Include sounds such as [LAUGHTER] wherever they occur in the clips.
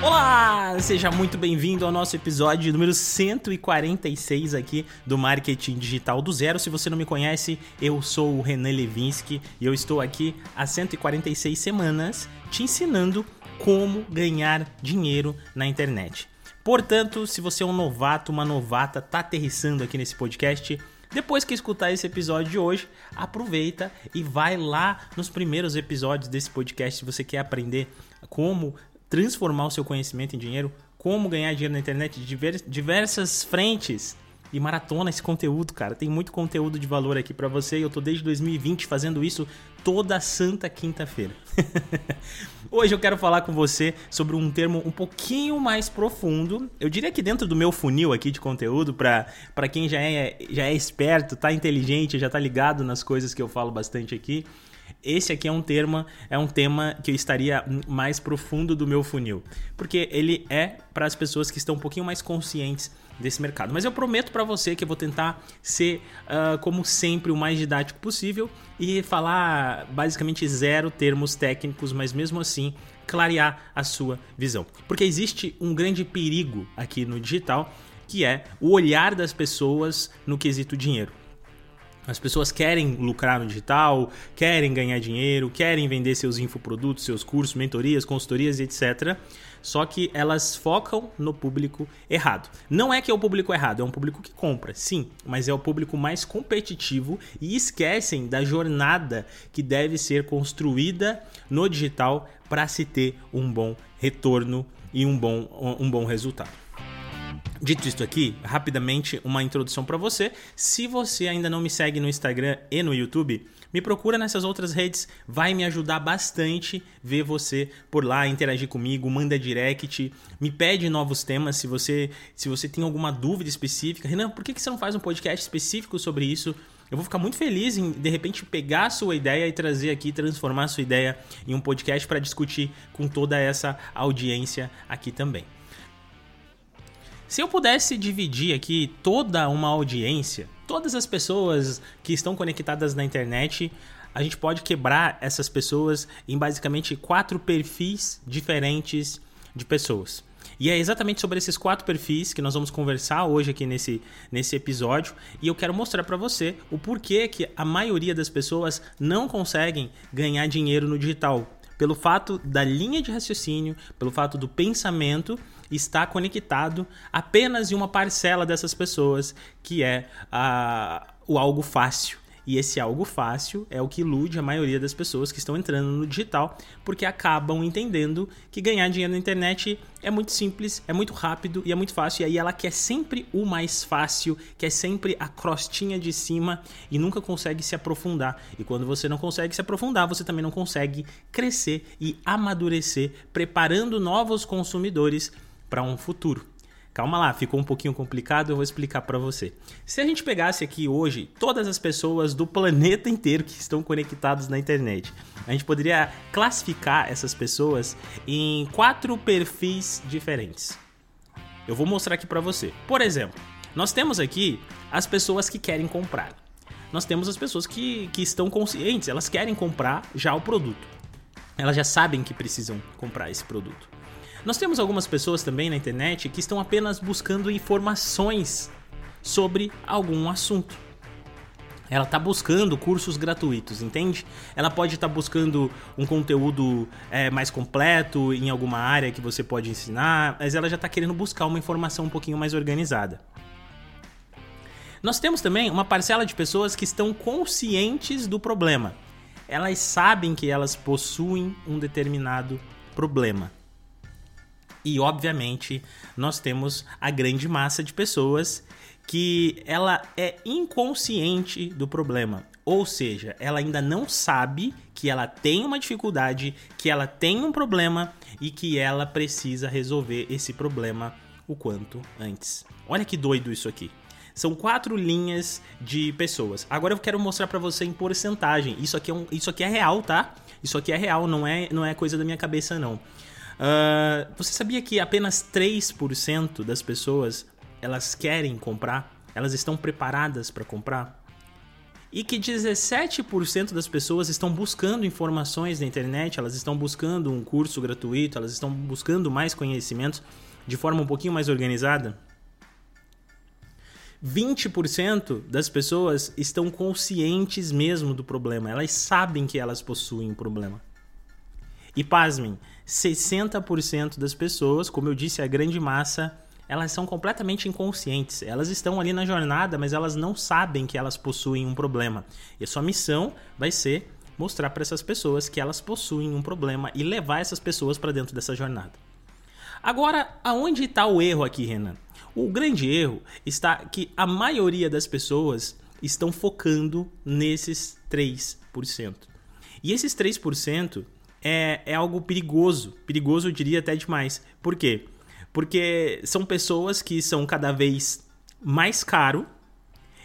Olá, seja muito bem-vindo ao nosso episódio número 146 aqui do Marketing Digital do Zero. Se você não me conhece, eu sou o Renan Levinsky e eu estou aqui há 146 semanas te ensinando como ganhar dinheiro na internet. Portanto, se você é um novato, uma novata, tá aterrissando aqui nesse podcast, depois que escutar esse episódio de hoje, aproveita e vai lá nos primeiros episódios desse podcast se você quer aprender como transformar o seu conhecimento em dinheiro, como ganhar dinheiro na internet de diversas frentes. E maratona esse conteúdo, cara. Tem muito conteúdo de valor aqui para você eu tô desde 2020 fazendo isso toda santa quinta-feira. [LAUGHS] Hoje eu quero falar com você sobre um termo um pouquinho mais profundo. Eu diria que dentro do meu funil aqui de conteúdo, para quem já é, já é esperto, tá inteligente, já tá ligado nas coisas que eu falo bastante aqui, esse aqui é um termo, é um tema que eu estaria mais profundo do meu funil, porque ele é para as pessoas que estão um pouquinho mais conscientes desse mercado. Mas eu prometo para você que eu vou tentar ser, uh, como sempre, o mais didático possível e falar basicamente zero termos técnicos, mas mesmo assim clarear a sua visão. Porque existe um grande perigo aqui no digital, que é o olhar das pessoas no quesito dinheiro. As pessoas querem lucrar no digital, querem ganhar dinheiro, querem vender seus infoprodutos, seus cursos, mentorias, consultorias, etc. Só que elas focam no público errado. Não é que é o público errado, é um público que compra, sim, mas é o público mais competitivo e esquecem da jornada que deve ser construída no digital para se ter um bom retorno e um bom, um bom resultado. Dito isto aqui, rapidamente uma introdução para você. Se você ainda não me segue no Instagram e no YouTube, me procura nessas outras redes, vai me ajudar bastante ver você por lá, interagir comigo, manda direct, me pede novos temas se você se você tem alguma dúvida específica. Renan, por que, que você não faz um podcast específico sobre isso? Eu vou ficar muito feliz em, de repente, pegar a sua ideia e trazer aqui, transformar a sua ideia em um podcast para discutir com toda essa audiência aqui também. Se eu pudesse dividir aqui toda uma audiência, todas as pessoas que estão conectadas na internet, a gente pode quebrar essas pessoas em basicamente quatro perfis diferentes de pessoas. E é exatamente sobre esses quatro perfis que nós vamos conversar hoje aqui nesse, nesse episódio. E eu quero mostrar para você o porquê que a maioria das pessoas não conseguem ganhar dinheiro no digital. Pelo fato da linha de raciocínio, pelo fato do pensamento está conectado apenas em uma parcela dessas pessoas, que é a, o algo fácil. E esse algo fácil é o que ilude a maioria das pessoas que estão entrando no digital, porque acabam entendendo que ganhar dinheiro na internet é muito simples, é muito rápido e é muito fácil. E aí ela quer sempre o mais fácil, quer sempre a crostinha de cima e nunca consegue se aprofundar. E quando você não consegue se aprofundar, você também não consegue crescer e amadurecer, preparando novos consumidores para um futuro. Calma lá, ficou um pouquinho complicado, eu vou explicar para você. Se a gente pegasse aqui hoje todas as pessoas do planeta inteiro que estão conectadas na internet, a gente poderia classificar essas pessoas em quatro perfis diferentes. Eu vou mostrar aqui para você. Por exemplo, nós temos aqui as pessoas que querem comprar. Nós temos as pessoas que, que estão conscientes, elas querem comprar já o produto. Elas já sabem que precisam comprar esse produto. Nós temos algumas pessoas também na internet que estão apenas buscando informações sobre algum assunto. Ela está buscando cursos gratuitos, entende? Ela pode estar tá buscando um conteúdo é, mais completo em alguma área que você pode ensinar, mas ela já está querendo buscar uma informação um pouquinho mais organizada. Nós temos também uma parcela de pessoas que estão conscientes do problema. Elas sabem que elas possuem um determinado problema. E obviamente nós temos a grande massa de pessoas que ela é inconsciente do problema. Ou seja, ela ainda não sabe que ela tem uma dificuldade, que ela tem um problema e que ela precisa resolver esse problema o quanto antes. Olha que doido isso aqui. São quatro linhas de pessoas. Agora eu quero mostrar para você em porcentagem. Isso aqui, é um, isso aqui é real, tá? Isso aqui é real, não é, não é coisa da minha cabeça, não. Uh, você sabia que apenas 3% das pessoas elas querem comprar? Elas estão preparadas para comprar? e que 17% das pessoas estão buscando informações na internet, elas estão buscando um curso gratuito, elas estão buscando mais conhecimentos de forma um pouquinho mais organizada. 20% das pessoas estão conscientes mesmo do problema, elas sabem que elas possuem um problema. E pasmem, 60% das pessoas, como eu disse, a grande massa, elas são completamente inconscientes. Elas estão ali na jornada, mas elas não sabem que elas possuem um problema. E a sua missão vai ser mostrar para essas pessoas que elas possuem um problema e levar essas pessoas para dentro dessa jornada. Agora, aonde está o erro aqui, Renan? O grande erro está que a maioria das pessoas estão focando nesses 3%. E esses 3% é, é algo perigoso. Perigoso, eu diria até demais. Por quê? Porque são pessoas que são cada vez mais caro.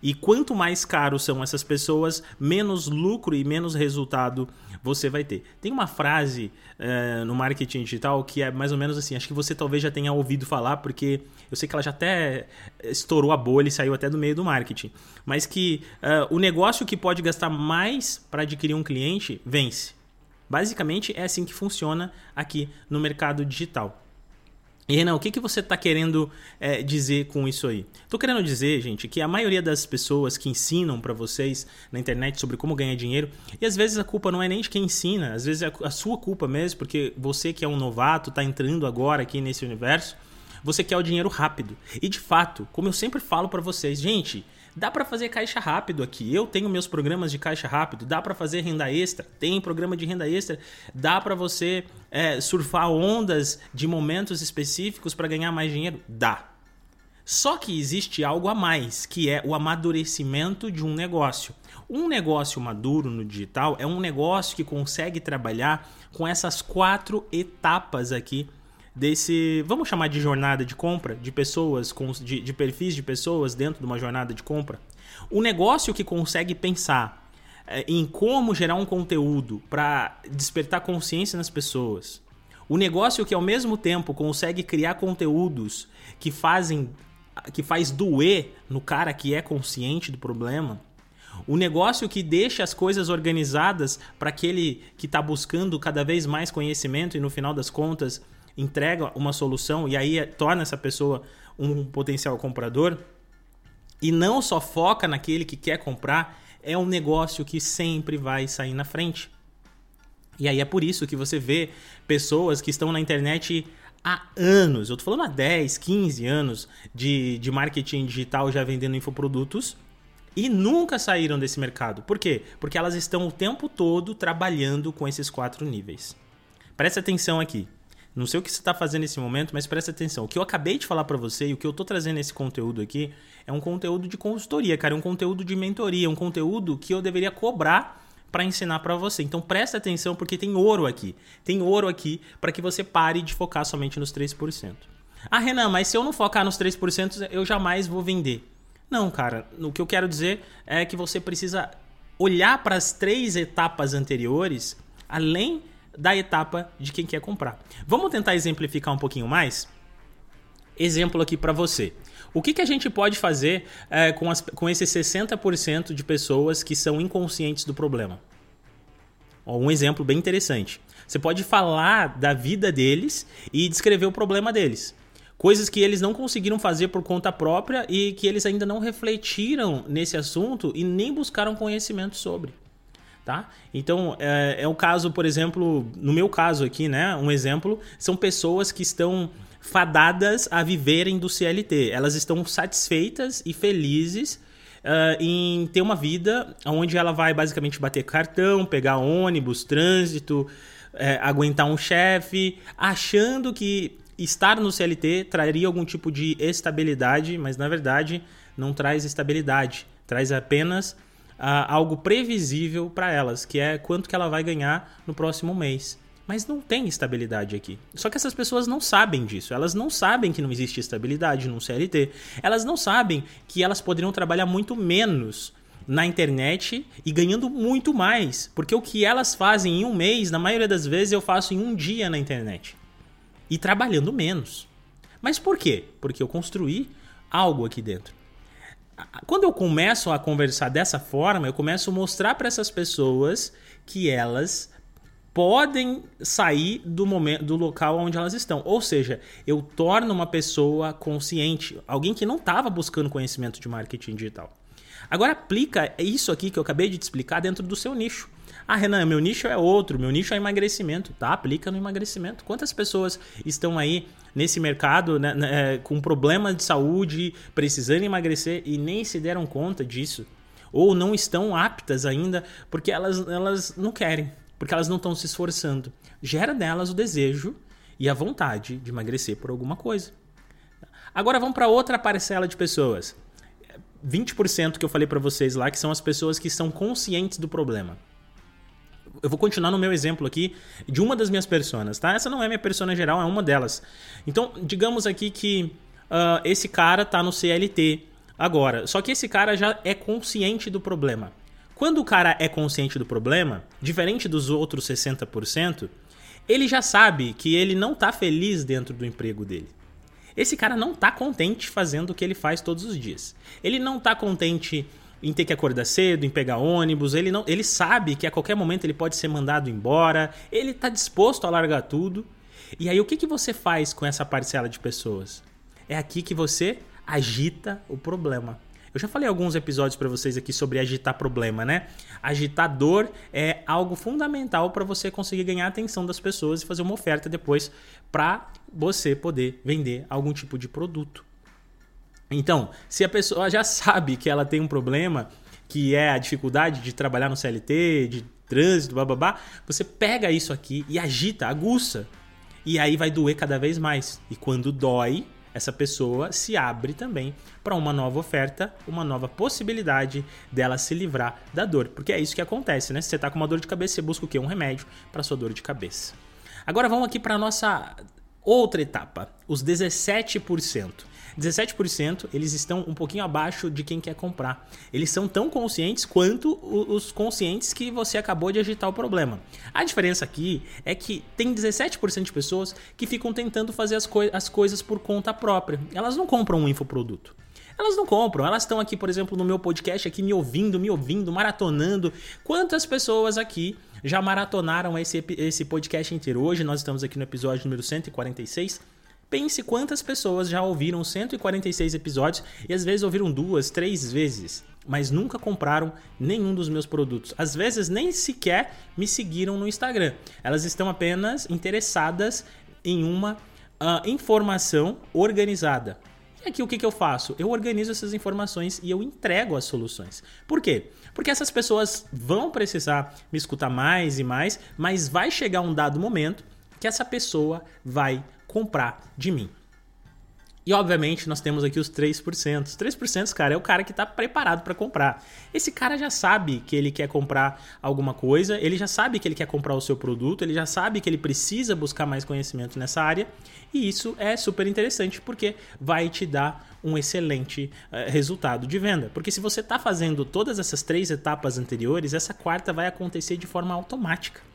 E quanto mais caro são essas pessoas, menos lucro e menos resultado você vai ter. Tem uma frase uh, no marketing digital que é mais ou menos assim, acho que você talvez já tenha ouvido falar, porque eu sei que ela já até estourou a bolha e saiu até do meio do marketing. Mas que uh, o negócio que pode gastar mais para adquirir um cliente vence. Basicamente é assim que funciona aqui no mercado digital. E Renan, o que, que você está querendo é, dizer com isso aí? Estou querendo dizer, gente, que a maioria das pessoas que ensinam para vocês na internet sobre como ganhar dinheiro, e às vezes a culpa não é nem de quem ensina, às vezes é a sua culpa mesmo, porque você que é um novato, está entrando agora aqui nesse universo, você quer o dinheiro rápido. E de fato, como eu sempre falo para vocês, gente, Dá para fazer caixa rápido aqui. Eu tenho meus programas de caixa rápido. Dá para fazer renda extra. Tem programa de renda extra. Dá para você é, surfar ondas de momentos específicos para ganhar mais dinheiro. Dá. Só que existe algo a mais, que é o amadurecimento de um negócio. Um negócio maduro no digital é um negócio que consegue trabalhar com essas quatro etapas aqui desse, vamos chamar de jornada de compra, de pessoas, de, de perfis de pessoas dentro de uma jornada de compra. O negócio que consegue pensar é, em como gerar um conteúdo para despertar consciência nas pessoas. O negócio que ao mesmo tempo consegue criar conteúdos que fazem que faz doer no cara que é consciente do problema. O negócio que deixa as coisas organizadas para aquele que está buscando cada vez mais conhecimento e no final das contas entrega uma solução e aí torna essa pessoa um potencial comprador e não só foca naquele que quer comprar, é um negócio que sempre vai sair na frente. E aí é por isso que você vê pessoas que estão na internet há anos, eu tô falando há 10, 15 anos de, de marketing digital já vendendo infoprodutos e nunca saíram desse mercado. Por quê? Porque elas estão o tempo todo trabalhando com esses quatro níveis. Presta atenção aqui. Não sei o que você está fazendo nesse momento, mas presta atenção. O que eu acabei de falar para você e o que eu estou trazendo nesse conteúdo aqui é um conteúdo de consultoria, cara, é um conteúdo de mentoria, um conteúdo que eu deveria cobrar para ensinar para você. Então presta atenção porque tem ouro aqui. Tem ouro aqui para que você pare de focar somente nos 3%. Ah, Renan, mas se eu não focar nos 3%, eu jamais vou vender. Não, cara, o que eu quero dizer é que você precisa olhar para as três etapas anteriores, além da etapa de quem quer comprar. Vamos tentar exemplificar um pouquinho mais? Exemplo aqui para você. O que, que a gente pode fazer é, com, as, com esses 60% de pessoas que são inconscientes do problema? Um exemplo bem interessante. Você pode falar da vida deles e descrever o problema deles. Coisas que eles não conseguiram fazer por conta própria e que eles ainda não refletiram nesse assunto e nem buscaram conhecimento sobre tá? Então, é, é o caso, por exemplo, no meu caso aqui, né? Um exemplo, são pessoas que estão fadadas a viverem do CLT. Elas estão satisfeitas e felizes uh, em ter uma vida onde ela vai basicamente bater cartão, pegar ônibus, trânsito, uh, aguentar um chefe, achando que estar no CLT traria algum tipo de estabilidade, mas na verdade não traz estabilidade, traz apenas uh, algo previsível para elas, que é quanto que ela vai ganhar no próximo mês. Mas não tem estabilidade aqui. Só que essas pessoas não sabem disso. Elas não sabem que não existe estabilidade no CLT. Elas não sabem que elas poderiam trabalhar muito menos na internet e ganhando muito mais. Porque o que elas fazem em um mês, na maioria das vezes, eu faço em um dia na internet. E trabalhando menos. Mas por quê? Porque eu construí algo aqui dentro. Quando eu começo a conversar dessa forma, eu começo a mostrar para essas pessoas que elas podem sair do momento do local onde elas estão. Ou seja, eu torno uma pessoa consciente, alguém que não estava buscando conhecimento de marketing digital. Agora aplica isso aqui que eu acabei de te explicar dentro do seu nicho. Ah, Renan, meu nicho é outro, meu nicho é emagrecimento. Tá, aplica no emagrecimento. Quantas pessoas estão aí nesse mercado né, né, é, com problema de saúde, precisando emagrecer e nem se deram conta disso? Ou não estão aptas ainda porque elas, elas não querem porque elas não estão se esforçando. Gera nelas o desejo e a vontade de emagrecer por alguma coisa. Agora vamos para outra parcela de pessoas. 20% que eu falei para vocês lá, que são as pessoas que são conscientes do problema. Eu vou continuar no meu exemplo aqui de uma das minhas personas, tá? Essa não é minha persona geral, é uma delas. Então, digamos aqui que uh, esse cara tá no CLT agora, só que esse cara já é consciente do problema. Quando o cara é consciente do problema, diferente dos outros 60%, ele já sabe que ele não está feliz dentro do emprego dele. Esse cara não está contente fazendo o que ele faz todos os dias. Ele não está contente em ter que acordar cedo, em pegar ônibus, ele não, ele sabe que a qualquer momento ele pode ser mandado embora, ele está disposto a largar tudo. E aí o que, que você faz com essa parcela de pessoas? É aqui que você agita o problema. Eu já falei alguns episódios para vocês aqui sobre agitar problema, né? Agitador é algo fundamental para você conseguir ganhar a atenção das pessoas e fazer uma oferta depois para você poder vender algum tipo de produto. Então, se a pessoa já sabe que ela tem um problema, que é a dificuldade de trabalhar no CLT, de trânsito, bababá, você pega isso aqui e agita, aguça. E aí vai doer cada vez mais. E quando dói, essa pessoa se abre também para uma nova oferta, uma nova possibilidade dela se livrar da dor. Porque é isso que acontece, né? Se você está com uma dor de cabeça, você busca o quê? Um remédio para sua dor de cabeça. Agora vamos aqui para nossa outra etapa, os 17%. 17% eles estão um pouquinho abaixo de quem quer comprar. Eles são tão conscientes quanto os conscientes que você acabou de agitar o problema. A diferença aqui é que tem 17% de pessoas que ficam tentando fazer as, coi as coisas por conta própria. Elas não compram um infoproduto. Elas não compram, elas estão aqui, por exemplo, no meu podcast aqui me ouvindo, me ouvindo, maratonando. Quantas pessoas aqui já maratonaram esse, esse podcast inteiro? Hoje nós estamos aqui no episódio número 146 Pense quantas pessoas já ouviram 146 episódios e às vezes ouviram duas, três vezes, mas nunca compraram nenhum dos meus produtos. Às vezes nem sequer me seguiram no Instagram. Elas estão apenas interessadas em uma uh, informação organizada. E aqui o que, que eu faço? Eu organizo essas informações e eu entrego as soluções. Por quê? Porque essas pessoas vão precisar me escutar mais e mais, mas vai chegar um dado momento que essa pessoa vai comprar de mim. E obviamente nós temos aqui os 3%. Os 3%, cara, é o cara que está preparado para comprar. Esse cara já sabe que ele quer comprar alguma coisa, ele já sabe que ele quer comprar o seu produto, ele já sabe que ele precisa buscar mais conhecimento nessa área. E isso é super interessante porque vai te dar um excelente uh, resultado de venda. Porque se você está fazendo todas essas três etapas anteriores, essa quarta vai acontecer de forma automática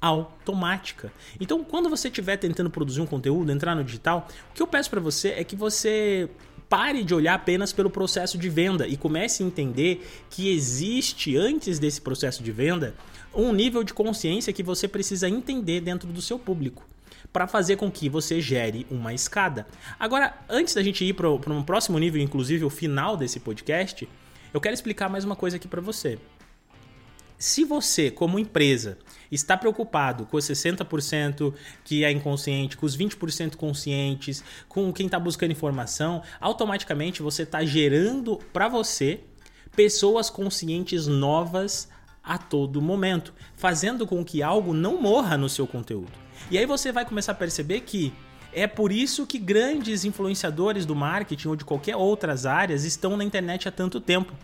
automática. Então, quando você estiver tentando produzir um conteúdo, entrar no digital, o que eu peço para você é que você pare de olhar apenas pelo processo de venda e comece a entender que existe antes desse processo de venda um nível de consciência que você precisa entender dentro do seu público para fazer com que você gere uma escada. Agora, antes da gente ir para um próximo nível, inclusive o final desse podcast, eu quero explicar mais uma coisa aqui para você. Se você, como empresa, está preocupado com os 60% que é inconsciente, com os 20% conscientes, com quem está buscando informação, automaticamente você está gerando para você pessoas conscientes novas a todo momento, fazendo com que algo não morra no seu conteúdo. E aí você vai começar a perceber que é por isso que grandes influenciadores do marketing ou de qualquer outras áreas estão na internet há tanto tempo.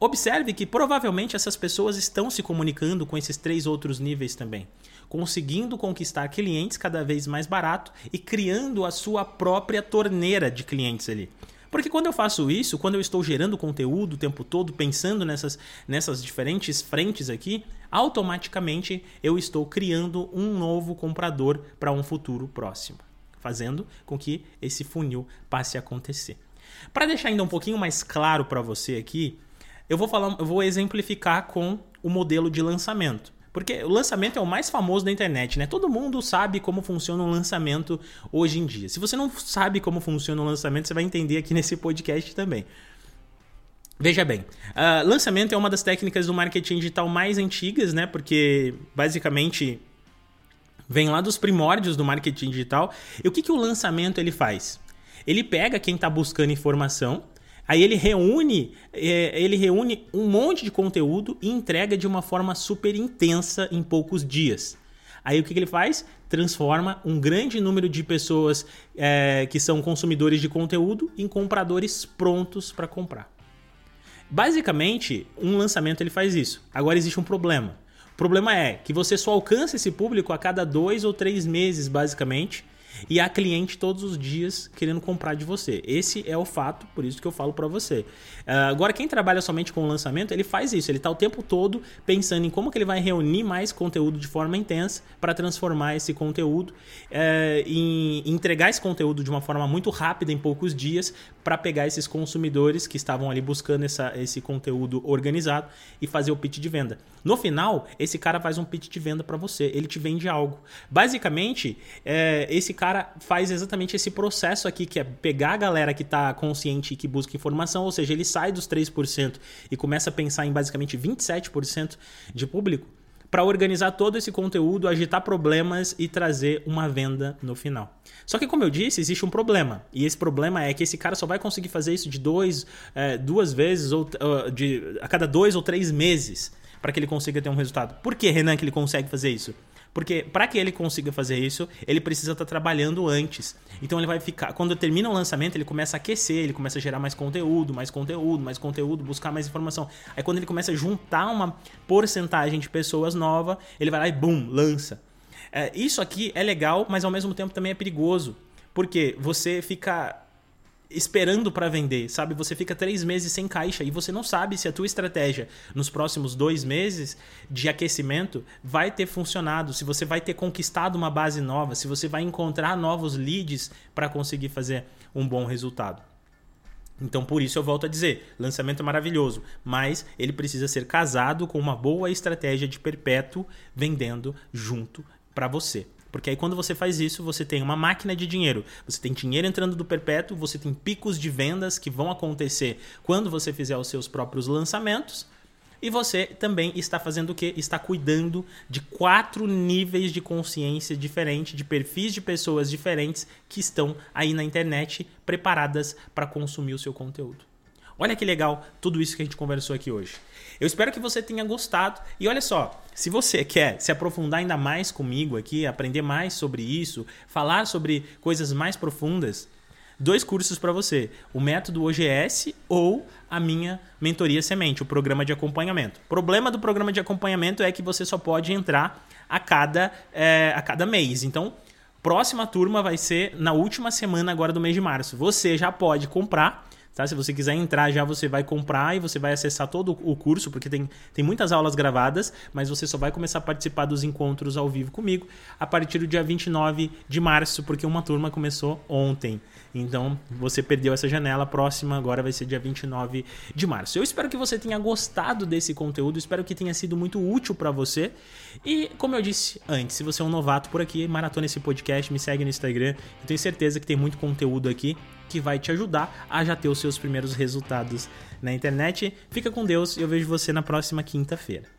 Observe que provavelmente essas pessoas estão se comunicando com esses três outros níveis também, conseguindo conquistar clientes cada vez mais barato e criando a sua própria torneira de clientes ali. Porque quando eu faço isso, quando eu estou gerando conteúdo o tempo todo, pensando nessas, nessas diferentes frentes aqui, automaticamente eu estou criando um novo comprador para um futuro próximo, fazendo com que esse funil passe a acontecer. Para deixar ainda um pouquinho mais claro para você aqui, eu vou falar, eu vou exemplificar com o modelo de lançamento. Porque o lançamento é o mais famoso da internet, né? Todo mundo sabe como funciona um lançamento hoje em dia. Se você não sabe como funciona um lançamento, você vai entender aqui nesse podcast também. Veja bem, uh, lançamento é uma das técnicas do marketing digital mais antigas, né? Porque basicamente vem lá dos primórdios do marketing digital. E o que, que o lançamento ele faz? Ele pega quem está buscando informação, aí ele reúne, é, ele reúne um monte de conteúdo e entrega de uma forma super intensa em poucos dias. Aí o que, ele faz? Transforma um grande número de pessoas é, que são consumidores de conteúdo em compradores prontos para comprar. Basicamente, um lançamento ele faz isso. Agora existe um problema. O problema é que você só alcança esse público a cada dois ou três meses, basicamente e há cliente todos os dias querendo comprar de você. Esse é o fato, por isso que eu falo para você. Uh, agora, quem trabalha somente com lançamento, ele faz isso. Ele está o tempo todo pensando em como que ele vai reunir mais conteúdo de forma intensa para transformar esse conteúdo uh, em entregar esse conteúdo de uma forma muito rápida em poucos dias para pegar esses consumidores que estavam ali buscando essa, esse conteúdo organizado e fazer o pitch de venda. No final, esse cara faz um pitch de venda para você. Ele te vende algo. Basicamente, é, esse cara cara faz exatamente esse processo aqui, que é pegar a galera que está consciente e que busca informação, ou seja, ele sai dos 3% e começa a pensar em basicamente 27% de público para organizar todo esse conteúdo, agitar problemas e trazer uma venda no final. Só que, como eu disse, existe um problema. E esse problema é que esse cara só vai conseguir fazer isso de dois, é, duas vezes, ou de, a cada dois ou três meses, para que ele consiga ter um resultado. Por que, Renan, que ele consegue fazer isso? Porque para que ele consiga fazer isso, ele precisa estar tá trabalhando antes. Então ele vai ficar, quando termina o lançamento, ele começa a aquecer, ele começa a gerar mais conteúdo, mais conteúdo, mais conteúdo, buscar mais informação. Aí quando ele começa a juntar uma porcentagem de pessoas nova, ele vai lá e bum, lança. É, isso aqui é legal, mas ao mesmo tempo também é perigoso. Porque você fica esperando para vender, sabe? Você fica três meses sem caixa e você não sabe se a tua estratégia nos próximos dois meses de aquecimento vai ter funcionado, se você vai ter conquistado uma base nova, se você vai encontrar novos leads para conseguir fazer um bom resultado. Então, por isso eu volto a dizer, lançamento é maravilhoso, mas ele precisa ser casado com uma boa estratégia de perpétuo vendendo junto para você. Porque aí quando você faz isso, você tem uma máquina de dinheiro. Você tem dinheiro entrando do perpétuo, você tem picos de vendas que vão acontecer quando você fizer os seus próprios lançamentos. E você também está fazendo o quê? Está cuidando de quatro níveis de consciência diferentes, de perfis de pessoas diferentes que estão aí na internet preparadas para consumir o seu conteúdo. Olha que legal tudo isso que a gente conversou aqui hoje. Eu espero que você tenha gostado. E olha só, se você quer se aprofundar ainda mais comigo aqui, aprender mais sobre isso, falar sobre coisas mais profundas, dois cursos para você: o método OGS ou a minha mentoria semente, o programa de acompanhamento. O problema do programa de acompanhamento é que você só pode entrar a cada, é, a cada mês. Então, próxima turma vai ser na última semana agora do mês de março. Você já pode comprar Tá? Se você quiser entrar já, você vai comprar e você vai acessar todo o curso, porque tem, tem muitas aulas gravadas, mas você só vai começar a participar dos encontros ao vivo comigo a partir do dia 29 de março, porque uma turma começou ontem. Então, você perdeu essa janela, a próxima agora vai ser dia 29 de março. Eu espero que você tenha gostado desse conteúdo, espero que tenha sido muito útil para você. E, como eu disse antes, se você é um novato por aqui, maratona esse podcast, me segue no Instagram. Eu tenho certeza que tem muito conteúdo aqui que vai te ajudar a já ter os seus primeiros resultados na internet. Fica com Deus e eu vejo você na próxima quinta-feira.